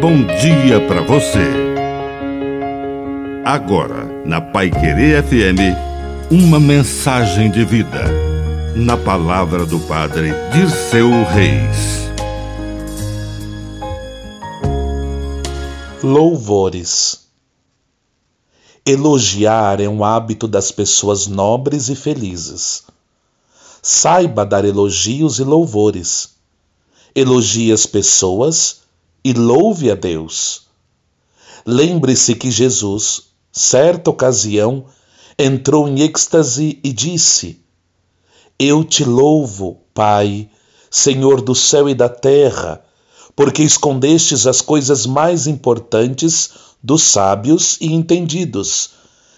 bom dia para você. Agora, na Pai Querer FM, uma mensagem de vida. Na palavra do Padre Dirceu Reis. Louvores. Elogiar é um hábito das pessoas nobres e felizes. Saiba dar elogios e louvores. Elogie as pessoas e louve a Deus. Lembre-se que Jesus, certa ocasião, entrou em êxtase e disse: Eu te louvo, Pai, Senhor do céu e da terra, porque escondestes as coisas mais importantes dos sábios e entendidos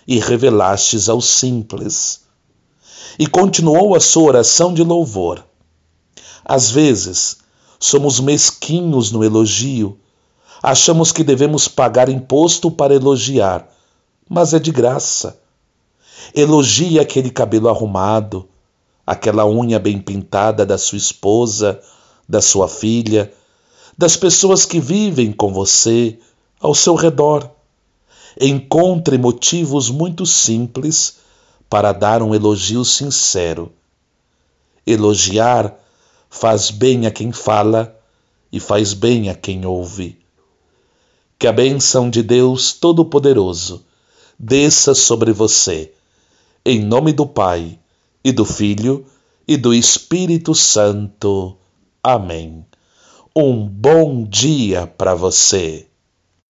e revelastes aos simples. E continuou a sua oração de louvor. Às vezes, Somos mesquinhos no elogio. Achamos que devemos pagar imposto para elogiar, mas é de graça. Elogie aquele cabelo arrumado, aquela unha bem pintada da sua esposa, da sua filha, das pessoas que vivem com você, ao seu redor. Encontre motivos muito simples para dar um elogio sincero. Elogiar faz bem a quem fala e faz bem a quem ouve. Que a bênção de Deus Todo-Poderoso desça sobre você, em nome do Pai, e do Filho, e do Espírito Santo. Amém. Um bom dia para você.